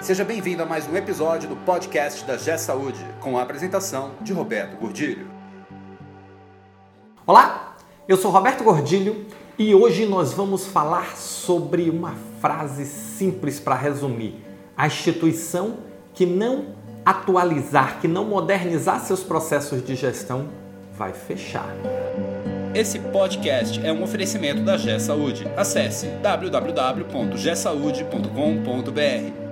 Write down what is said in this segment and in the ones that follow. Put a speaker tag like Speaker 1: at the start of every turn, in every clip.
Speaker 1: Seja bem-vindo a mais um episódio do podcast da G Saúde, com a apresentação de Roberto Gordilho.
Speaker 2: Olá, eu sou Roberto Gordilho e hoje nós vamos falar sobre uma frase simples para resumir: a instituição que não atualizar, que não modernizar seus processos de gestão vai fechar.
Speaker 1: Esse podcast é um oferecimento da G Saúde. Acesse www.gsaude.com.br.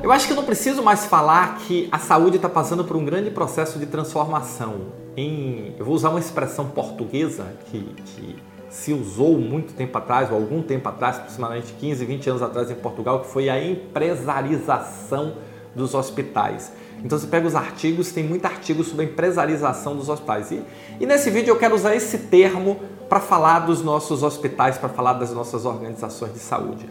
Speaker 2: Eu acho que eu não preciso mais falar que a saúde está passando por um grande processo de transformação. Em, eu vou usar uma expressão portuguesa que, que se usou muito tempo atrás, ou algum tempo atrás, aproximadamente 15, 20 anos atrás em Portugal, que foi a empresarização dos hospitais. Então você pega os artigos, tem muito artigo sobre a empresarização dos hospitais. E, e nesse vídeo eu quero usar esse termo para falar dos nossos hospitais, para falar das nossas organizações de saúde.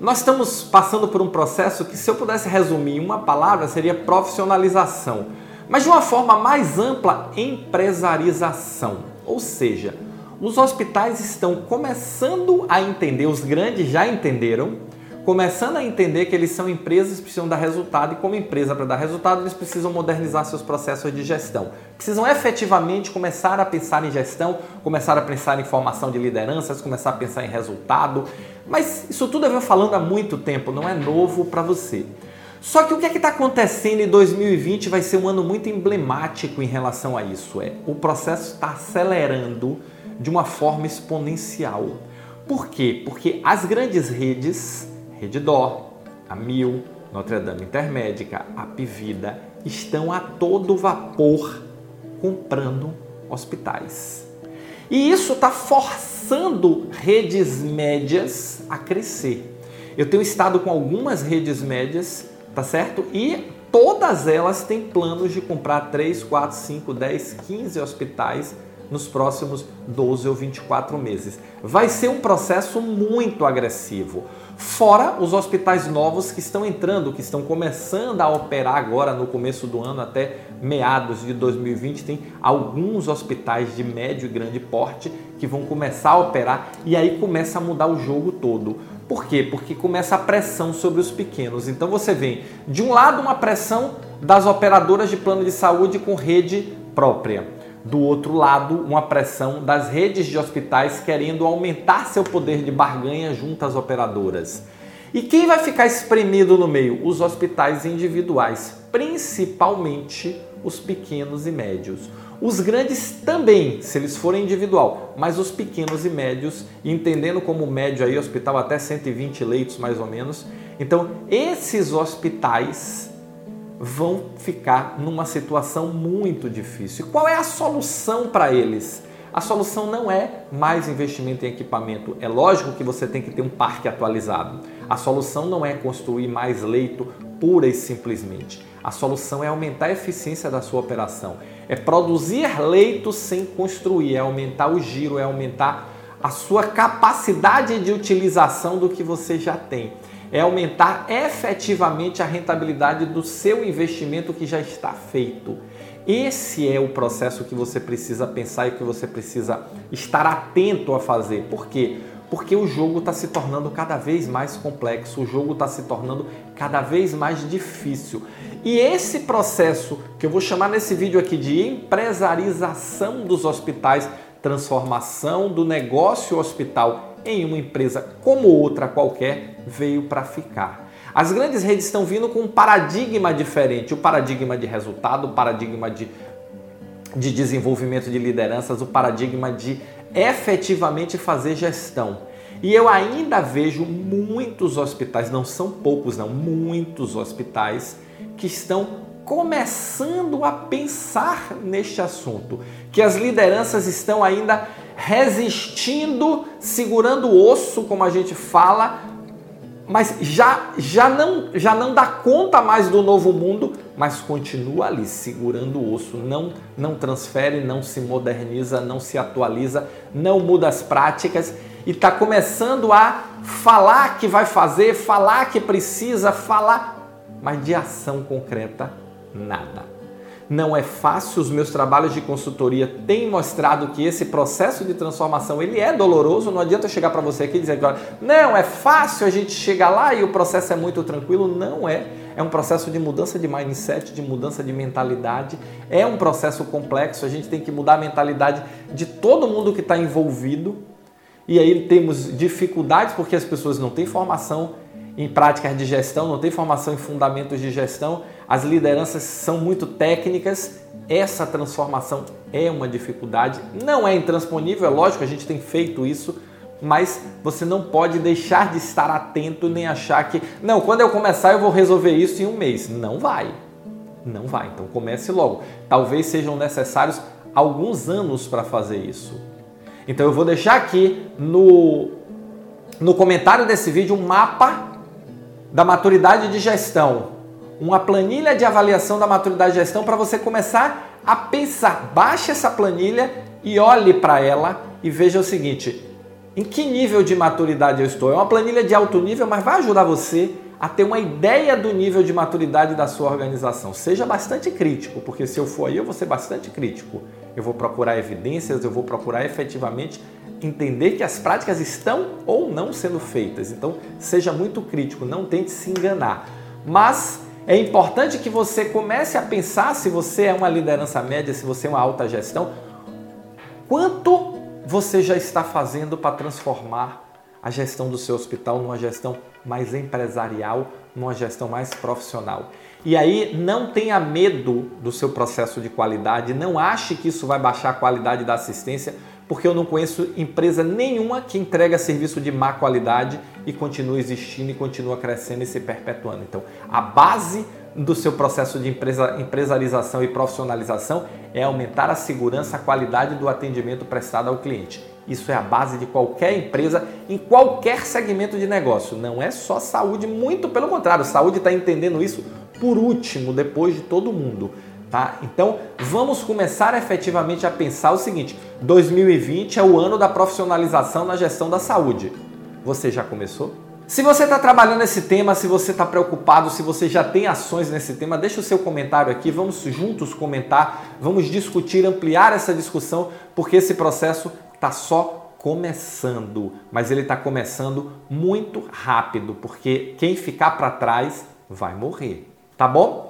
Speaker 2: Nós estamos passando por um processo que, se eu pudesse resumir em uma palavra, seria profissionalização. Mas de uma forma mais ampla, empresarização. Ou seja, os hospitais estão começando a entender, os grandes já entenderam, começando a entender que eles são empresas que precisam dar resultado e como empresa para dar resultado eles precisam modernizar seus processos de gestão. Precisam efetivamente começar a pensar em gestão, começar a pensar em formação de lideranças, começar a pensar em resultado. Mas isso tudo eu venho falando há muito tempo, não é novo para você. Só que o que é que está acontecendo em 2020 vai ser um ano muito emblemático em relação a isso. É o processo está acelerando de uma forma exponencial. Por quê? Porque as grandes redes Rede Dó, a Mil, Notre Dame Intermédica, a Pivida, estão a todo vapor comprando hospitais. E isso está forçando redes médias a crescer. Eu tenho estado com algumas redes médias, tá certo? E todas elas têm planos de comprar 3, 4, 5, 10, 15 hospitais nos próximos 12 ou 24 meses. Vai ser um processo muito agressivo. Fora os hospitais novos que estão entrando, que estão começando a operar agora no começo do ano até meados de 2020. Tem alguns hospitais de médio e grande porte que vão começar a operar e aí começa a mudar o jogo todo. Por quê? Porque começa a pressão sobre os pequenos. Então você vem, de um lado, uma pressão das operadoras de plano de saúde com rede própria do outro lado, uma pressão das redes de hospitais querendo aumentar seu poder de barganha junto às operadoras. E quem vai ficar espremido no meio? Os hospitais individuais, principalmente os pequenos e médios. Os grandes também, se eles forem individual, mas os pequenos e médios, entendendo como médio aí, hospital até 120 leitos mais ou menos. Então, esses hospitais vão ficar numa situação muito difícil. Qual é a solução para eles? A solução não é mais investimento em equipamento. É lógico que você tem que ter um parque atualizado. A solução não é construir mais leito pura e simplesmente. A solução é aumentar a eficiência da sua operação. É produzir leitos sem construir, é aumentar o giro, é aumentar a sua capacidade de utilização do que você já tem é aumentar efetivamente a rentabilidade do seu investimento que já está feito. Esse é o processo que você precisa pensar e que você precisa estar atento a fazer. Por quê? Porque o jogo está se tornando cada vez mais complexo, o jogo está se tornando cada vez mais difícil. E esse processo, que eu vou chamar nesse vídeo aqui de empresarização dos hospitais, transformação do negócio hospital em uma empresa como outra qualquer veio para ficar. As grandes redes estão vindo com um paradigma diferente, o paradigma de resultado, o paradigma de, de desenvolvimento de lideranças, o paradigma de efetivamente fazer gestão. E eu ainda vejo muitos hospitais, não são poucos não, muitos hospitais que estão começando a pensar neste assunto, que as lideranças estão ainda resistindo, segurando o osso, como a gente fala, mas já, já, não, já não dá conta mais do novo mundo, mas continua ali segurando o osso, não, não transfere, não se moderniza, não se atualiza, não muda as práticas e está começando a falar que vai fazer, falar que precisa, falar, mas de ação concreta, nada. não é fácil, os meus trabalhos de consultoria têm mostrado que esse processo de transformação ele é doloroso, não adianta eu chegar para você aqui e dizer agora, não, é fácil a gente chegar lá e o processo é muito tranquilo, não é. É um processo de mudança de mindset, de mudança de mentalidade, é um processo complexo, a gente tem que mudar a mentalidade de todo mundo que está envolvido. E aí temos dificuldades porque as pessoas não têm formação em práticas de gestão, não têm formação em fundamentos de gestão, as lideranças são muito técnicas, essa transformação é uma dificuldade, não é intransponível, é lógico, a gente tem feito isso, mas você não pode deixar de estar atento nem achar que, não, quando eu começar eu vou resolver isso em um mês. Não vai. Não vai. Então comece logo. Talvez sejam necessários alguns anos para fazer isso. Então eu vou deixar aqui no, no comentário desse vídeo um mapa da maturidade de gestão uma planilha de avaliação da maturidade de gestão para você começar a pensar. Baixe essa planilha e olhe para ela e veja o seguinte: em que nível de maturidade eu estou? É uma planilha de alto nível, mas vai ajudar você a ter uma ideia do nível de maturidade da sua organização. Seja bastante crítico, porque se eu for aí, eu vou ser bastante crítico. Eu vou procurar evidências, eu vou procurar efetivamente entender que as práticas estão ou não sendo feitas. Então, seja muito crítico, não tente se enganar. Mas é importante que você comece a pensar se você é uma liderança média, se você é uma alta gestão, quanto você já está fazendo para transformar a gestão do seu hospital numa gestão mais empresarial, numa gestão mais profissional. E aí não tenha medo do seu processo de qualidade, não ache que isso vai baixar a qualidade da assistência, porque eu não conheço empresa nenhuma que entrega serviço de má qualidade e continua existindo e continua crescendo e se perpetuando. Então, a base do seu processo de empresa, empresarização e profissionalização é aumentar a segurança, a qualidade do atendimento prestado ao cliente. Isso é a base de qualquer empresa em qualquer segmento de negócio. Não é só saúde, muito pelo contrário, saúde está entendendo isso por último, depois de todo mundo. Tá? Então vamos começar efetivamente a pensar o seguinte: 2020 é o ano da profissionalização na gestão da saúde. Você já começou? Se você está trabalhando esse tema, se você está preocupado, se você já tem ações nesse tema, deixa o seu comentário aqui, vamos juntos comentar, vamos discutir, ampliar essa discussão, porque esse processo está só começando, mas ele está começando muito rápido, porque quem ficar para trás vai morrer, tá bom?